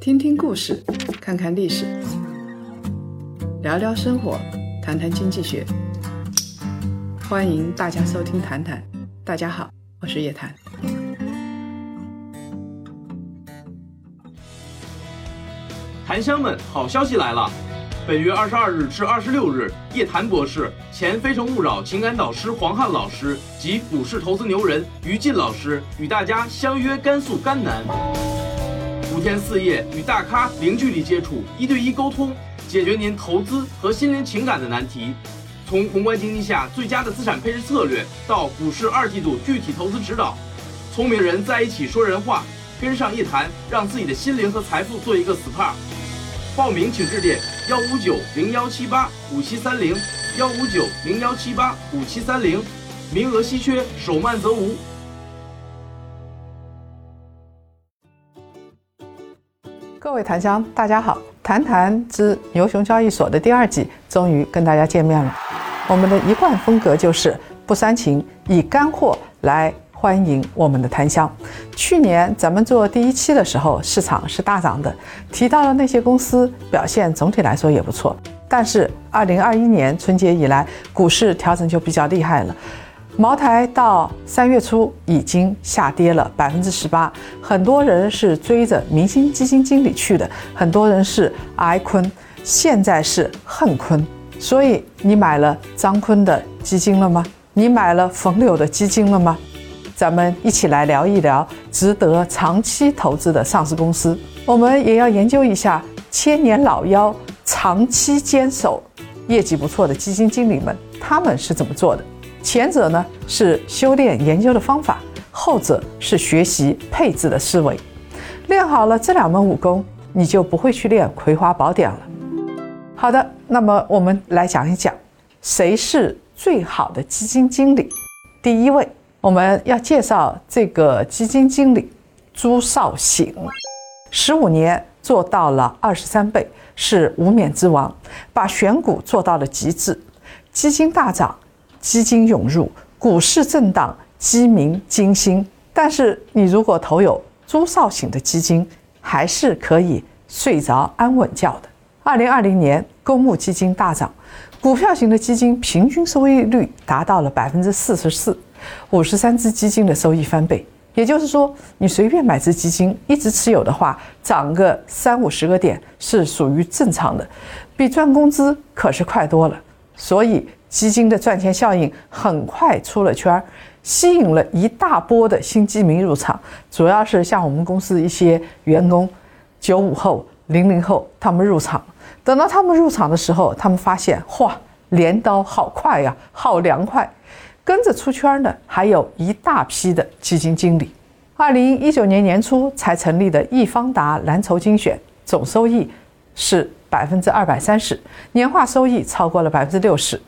听听故事，看看历史，聊聊生活，谈谈经济学。欢迎大家收听《谈谈》，大家好，我是叶檀。檀香们，好消息来了！本月二十二日至二十六日，叶檀博士、前《非诚勿扰》情感导师黄汉老师及股市投资牛人于静老师与大家相约甘肃甘南，五天四夜与大咖零距离接触，一对一沟通，解决您投资和心灵情感的难题。从宏观经济下最佳的资产配置策略，到股市二季度具体投资指导，聪明人在一起说人话，跟上叶檀，让自己的心灵和财富做一个 SPA。报名请致电幺五九零幺七八五七三零幺五九零幺七八五七三零，名额稀缺，手慢则无。各位檀香，大家好，《谈谈之牛熊交易所》的第二季终于跟大家见面了。我们的一贯风格就是不煽情，以干货来。欢迎我们的檀香。去年咱们做第一期的时候，市场是大涨的，提到了那些公司表现总体来说也不错。但是二零二一年春节以来，股市调整就比较厉害了。茅台到三月初已经下跌了百分之十八，很多人是追着明星基金经理去的，很多人是挨坤，现在是恨坤。所以你买了张坤的基金了吗？你买了冯柳的基金了吗？咱们一起来聊一聊值得长期投资的上市公司。我们也要研究一下千年老妖、长期坚守、业绩不错的基金经理们，他们是怎么做的？前者呢是修炼研究的方法，后者是学习配置的思维。练好了这两门武功，你就不会去练《葵花宝典》了。好的，那么我们来讲一讲谁是最好的基金经理。第一位。我们要介绍这个基金经理朱少醒，十五年做到了二十三倍，是无冕之王，把选股做到了极致。基金大涨，基金涌入，股市震荡，鸡鸣惊心。但是你如果投有朱少醒的基金，还是可以睡着安稳觉的。二零二零年公募基金大涨，股票型的基金平均收益率达到了百分之四十四。五十三只基金的收益翻倍，也就是说，你随便买只基金，一直持有的话，涨个三五十个点是属于正常的，比赚工资可是快多了。所以，基金的赚钱效应很快出了圈儿，吸引了一大波的新基民入场，主要是像我们公司一些员工，九五后、零零后，他们入场。等到他们入场的时候，他们发现，哇，镰刀好快呀，好凉快。跟着出圈的还有一大批的基金经理。二零一九年年初才成立的易方达蓝筹精选，总收益是百分之二百三十，年化收益超过了百分之六十。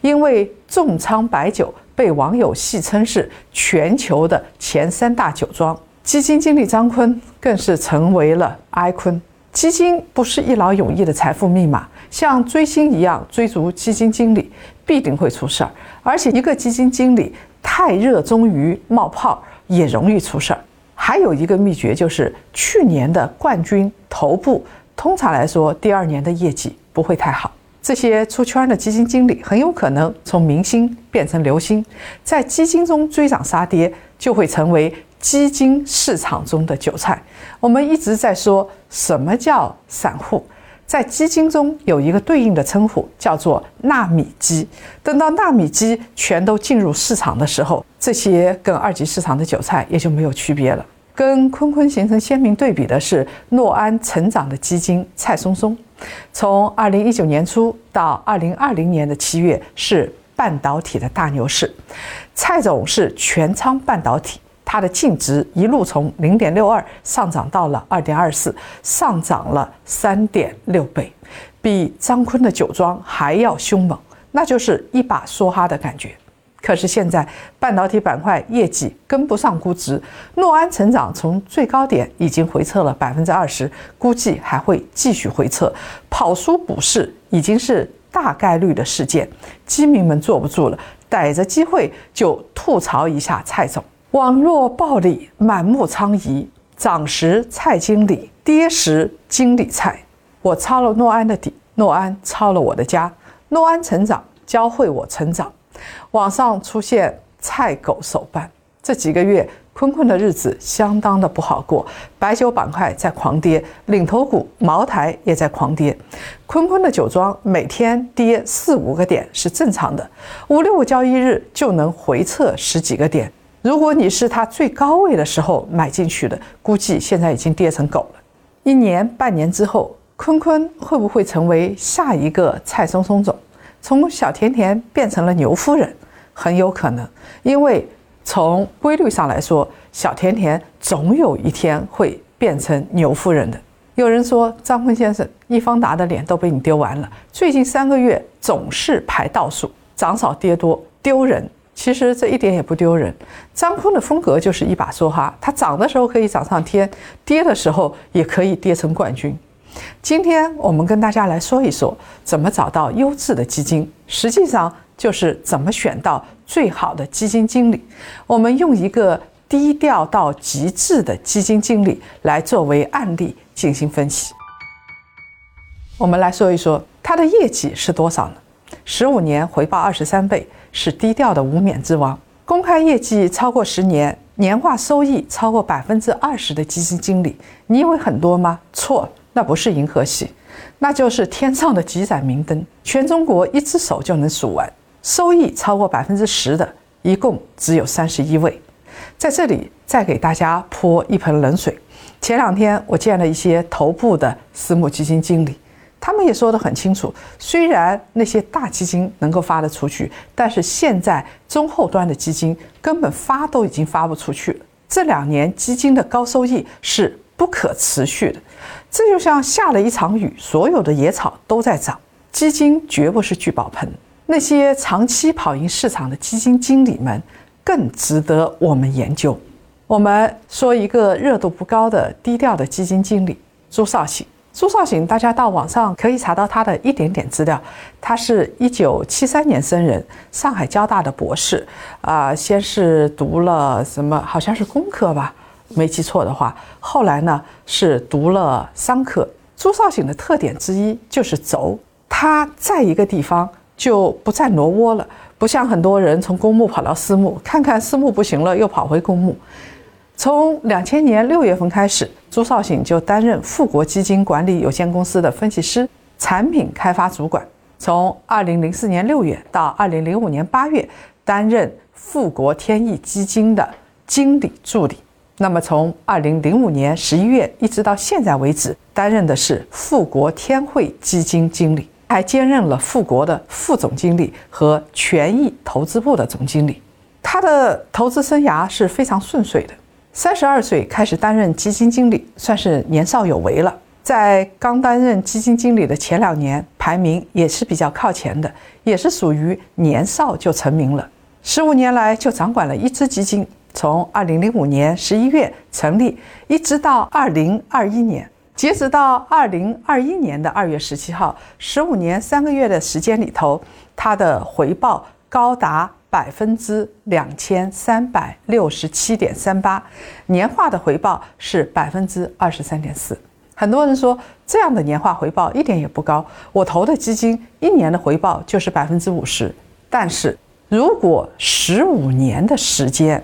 因为重仓白酒被网友戏称是全球的前三大酒庄，基金经理张坤更是成为了埃坤。基金不是一劳永逸的财富密码，像追星一样追逐基金经理，必定会出事儿。而且，一个基金经理太热衷于冒泡，也容易出事儿。还有一个秘诀就是，去年的冠军头部，通常来说，第二年的业绩不会太好。这些出圈的基金经理很有可能从明星变成流星，在基金中追涨杀跌，就会成为基金市场中的韭菜。我们一直在说什么叫散户。在基金中有一个对应的称呼，叫做纳米基。等到纳米基全都进入市场的时候，这些跟二级市场的韭菜也就没有区别了。跟坤坤形成鲜明对比的是诺安成长的基金蔡松松，从二零一九年初到二零二零年的七月是半导体的大牛市，蔡总是全仓半导体。它的净值一路从零点六二上涨到了二点二四，上涨了三点六倍，比张坤的酒庄还要凶猛，那就是一把梭哈的感觉。可是现在半导体板块业绩跟不上估值，诺安成长从最高点已经回撤了百分之二十，估计还会继续回撤，跑输股市已经是大概率的事件。基民们坐不住了，逮着机会就吐槽一下蔡总。网络暴力满目疮痍，涨时菜经理，跌时经理菜。我抄了诺安的底，诺安抄了我的家。诺安成长，教会我成长。网上出现菜狗手办，这几个月。坤坤的日子相当的不好过，白酒板块在狂跌，领头股茅台也在狂跌。坤坤的酒庄每天跌四五个点是正常的，五六个交易日就能回撤十几个点。如果你是它最高位的时候买进去的，估计现在已经跌成狗了。一年半年之后，坤坤会不会成为下一个蔡松松总，从小甜甜变成了牛夫人？很有可能，因为。从规律上来说，小甜甜总有一天会变成牛夫人的。有人说张坤先生，易方达的脸都被你丢完了，最近三个月总是排倒数，涨少跌多，丢人。其实这一点也不丢人。张坤的风格就是一把梭哈，他涨的时候可以涨上天，跌的时候也可以跌成冠军。今天我们跟大家来说一说，怎么找到优质的基金。实际上。就是怎么选到最好的基金经理？我们用一个低调到极致的基金经理来作为案例进行分析。我们来说一说他的业绩是多少呢？十五年回报二十三倍，是低调的无冕之王。公开业绩超过十年，年化收益超过百分之二十的基金经理，你以为很多吗？错，那不是银河系，那就是天上的几盏明灯，全中国一只手就能数完。收益超过百分之十的，一共只有三十一位。在这里再给大家泼一盆冷水。前两天我见了一些头部的私募基金经理，他们也说得很清楚：虽然那些大基金能够发得出去，但是现在中后端的基金根本发都已经发不出去了。这两年基金的高收益是不可持续的。这就像下了一场雨，所有的野草都在长，基金绝不是聚宝盆。那些长期跑赢市场的基金经理们更值得我们研究。我们说一个热度不高的低调的基金经理朱少醒。朱少醒，大家到网上可以查到他的一点点资料。他是一九七三年生人，上海交大的博士。啊，先是读了什么？好像是工科吧，没记错的话。后来呢，是读了商科。朱少醒的特点之一就是轴，他在一个地方。就不再挪窝了，不像很多人从公募跑到私募，看看私募不行了，又跑回公募。从两千年六月份开始，朱少醒就担任富国基金管理有限公司的分析师、产品开发主管。从二零零四年六月到二零零五年八月，担任富国天益基金的经理助理。那么从二零零五年十一月一直到现在为止，担任的是富国天惠基金经理。还兼任了富国的副总经理和权益投资部的总经理，他的投资生涯是非常顺遂的。三十二岁开始担任基金经理，算是年少有为了。在刚担任基金经理的前两年，排名也是比较靠前的，也是属于年少就成名了。十五年来就掌管了一支基金，从二零零五年十一月成立，一直到二零二一年。截止到二零二一年的二月十七号，十五年三个月的时间里头，它的回报高达百分之两千三百六十七点三八，年化的回报是百分之二十三点四。很多人说这样的年化回报一点也不高，我投的基金一年的回报就是百分之五十。但是如果十五年的时间，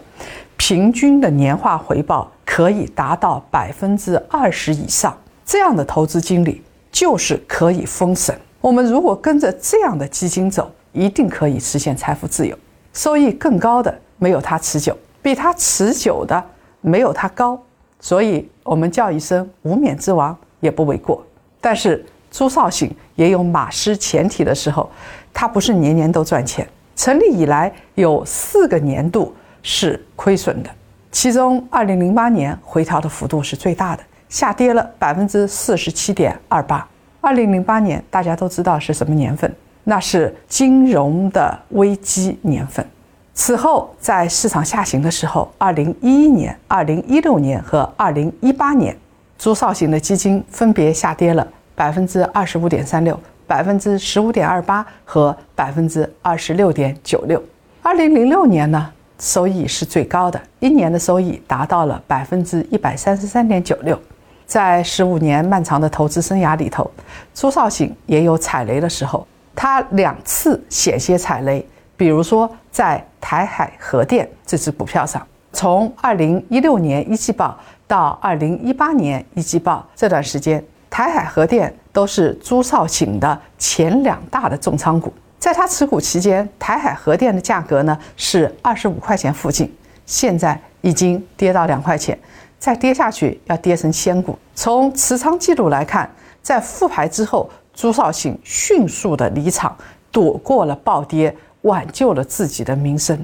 平均的年化回报。可以达到百分之二十以上，这样的投资经理就是可以封神。我们如果跟着这样的基金走，一定可以实现财富自由。收益更高的没有它持久，比它持久的没有它高，所以我们叫一声无冕之王也不为过。但是朱少醒也有马失前蹄的时候，他不是年年都赚钱，成立以来有四个年度是亏损的。其中，二零零八年回调的幅度是最大的，下跌了百分之四十七点二八。二零零八年大家都知道是什么年份？那是金融的危机年份。此后，在市场下行的时候，二零一一年、二零一六年和二零一八年，朱少醒的基金分别下跌了百分之二十五点三六、百分之十五点二八和百分之二十六点九六。二零零六年呢？收益是最高的，一年的收益达到了百分之一百三十三点九六。在十五年漫长的投资生涯里头，朱少醒也有踩雷的时候，他两次险些踩雷。比如说，在台海核电这只股票上，从二零一六年一季报到二零一八年一季报这段时间，台海核电都是朱少醒的前两大的重仓股。在他持股期间，台海核电的价格呢是二十五块钱附近，现在已经跌到两块钱。再跌下去要跌成仙股。从持仓记录来看，在复牌之后，朱少醒迅速的离场，躲过了暴跌，挽救了自己的名声。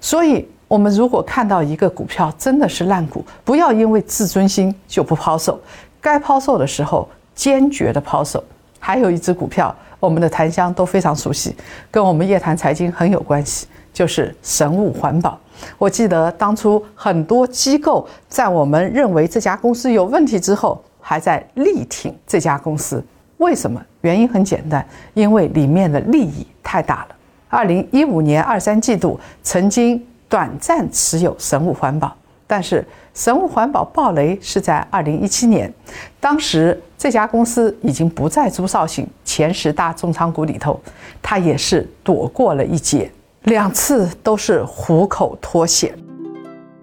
所以，我们如果看到一个股票真的是烂股，不要因为自尊心就不抛售，该抛售的时候坚决的抛售。还有一只股票，我们的檀香都非常熟悉，跟我们夜谈财经很有关系，就是神物环保。我记得当初很多机构在我们认为这家公司有问题之后，还在力挺这家公司。为什么？原因很简单，因为里面的利益太大了。二零一五年二三季度曾经短暂持有神武环保，但是神武环保暴雷是在二零一七年，当时这家公司已经不在朱少醒前十大重仓股里头，他也是躲过了一劫。两次都是虎口脱险。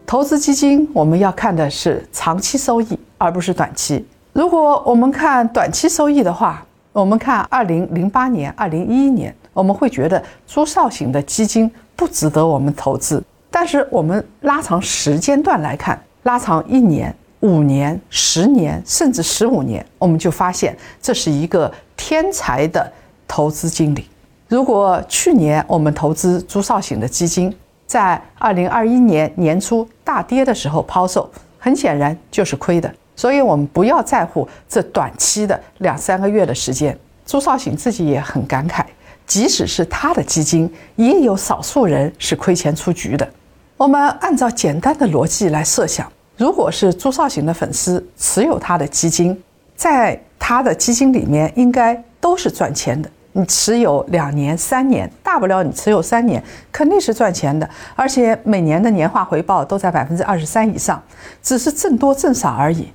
投资基金我们要看的是长期收益，而不是短期。如果我们看短期收益的话，我们看二零零八年、二零一一年，我们会觉得朱少醒的基金不值得我们投资。但是我们拉长时间段来看，拉长一年、五年、十年，甚至十五年，我们就发现这是一个天才的投资经理。如果去年我们投资朱少醒的基金，在二零二一年年初大跌的时候抛售，很显然就是亏的。所以，我们不要在乎这短期的两三个月的时间。朱少醒自己也很感慨，即使是他的基金，也有少数人是亏钱出局的。我们按照简单的逻辑来设想，如果是朱少醒的粉丝持有他的基金，在他的基金里面应该都是赚钱的。你持有两年、三年，大不了你持有三年，肯定是赚钱的，而且每年的年化回报都在百分之二十三以上，只是挣多挣少而已。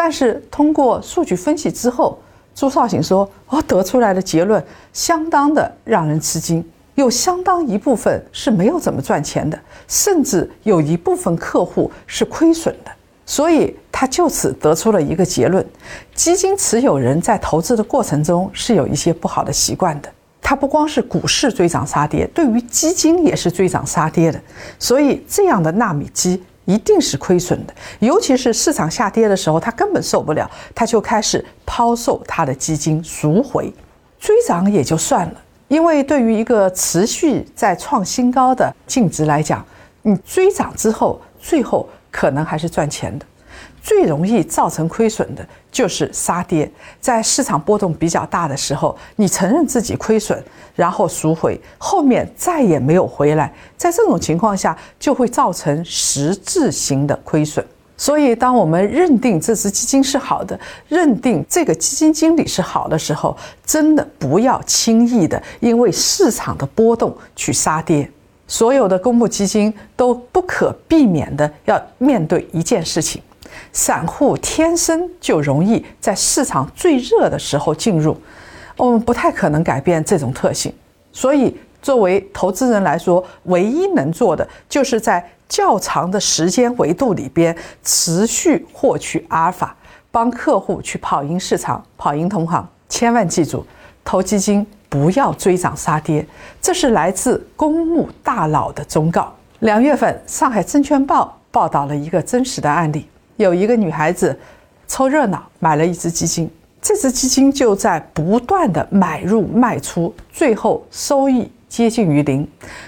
但是通过数据分析之后，朱少醒说：“我得出来的结论相当的让人吃惊，有相当一部分是没有怎么赚钱的，甚至有一部分客户是亏损的。”所以他就此得出了一个结论：基金持有人在投资的过程中是有一些不好的习惯的。他不光是股市追涨杀跌，对于基金也是追涨杀跌的。所以这样的纳米机一定是亏损的，尤其是市场下跌的时候，他根本受不了，他就开始抛售他的基金赎回。追涨也就算了，因为对于一个持续在创新高的净值来讲，你追涨之后，最后。可能还是赚钱的，最容易造成亏损的就是杀跌。在市场波动比较大的时候，你承认自己亏损，然后赎回，后面再也没有回来。在这种情况下，就会造成实质性的亏损。所以，当我们认定这只基金是好的，认定这个基金经理是好的时候，真的不要轻易的因为市场的波动去杀跌。所有的公募基金都不可避免的要面对一件事情：散户天生就容易在市场最热的时候进入，我们不太可能改变这种特性。所以，作为投资人来说，唯一能做的就是在较长的时间维度里边持续获取阿尔法，帮客户去跑赢市场、跑赢同行。千万记住，投基金。不要追涨杀跌，这是来自公募大佬的忠告。两月份，上海证券报报道了一个真实的案例：有一个女孩子凑热闹买了一只基金，这只基金就在不断的买入卖出，最后收益接近于零。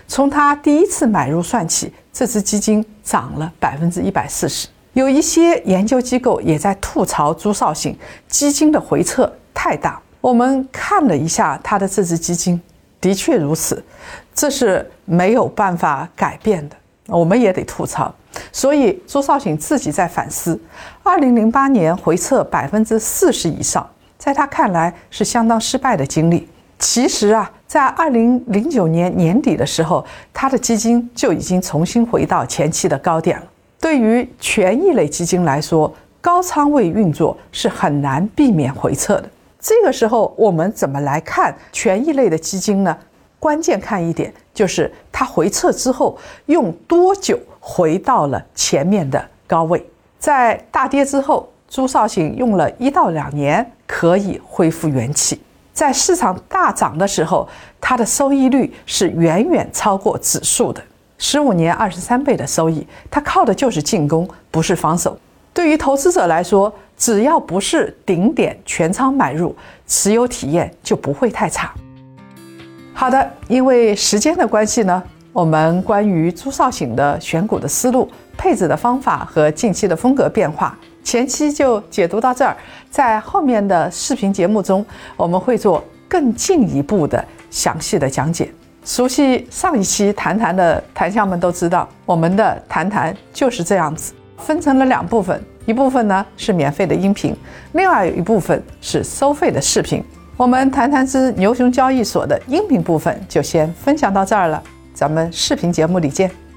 从她第一次买入算起，这只基金涨了百分之一百四十。有一些研究机构也在吐槽朱少醒基金的回撤太大。我们看了一下他的这只基金，的确如此，这是没有办法改变的。我们也得吐槽。所以朱少醒自己在反思：，二零零八年回撤百分之四十以上，在他看来是相当失败的经历。其实啊，在二零零九年年底的时候，他的基金就已经重新回到前期的高点了。对于权益类基金来说，高仓位运作是很难避免回撤的。这个时候，我们怎么来看权益类的基金呢？关键看一点，就是它回撤之后用多久回到了前面的高位。在大跌之后，朱少醒用了一到两年可以恢复元气。在市场大涨的时候，它的收益率是远远超过指数的，十五年二十三倍的收益。它靠的就是进攻，不是防守。对于投资者来说，只要不是顶点全仓买入，持有体验就不会太差。好的，因为时间的关系呢，我们关于朱少醒的选股的思路、配置的方法和近期的风格变化。前期就解读到这儿，在后面的视频节目中，我们会做更进一步的详细的讲解。熟悉上一期谈谈的谈相们都知道，我们的谈谈就是这样子，分成了两部分，一部分呢是免费的音频，另外有一部分是收费的视频。我们谈谈之牛熊交易所的音频部分就先分享到这儿了，咱们视频节目里见。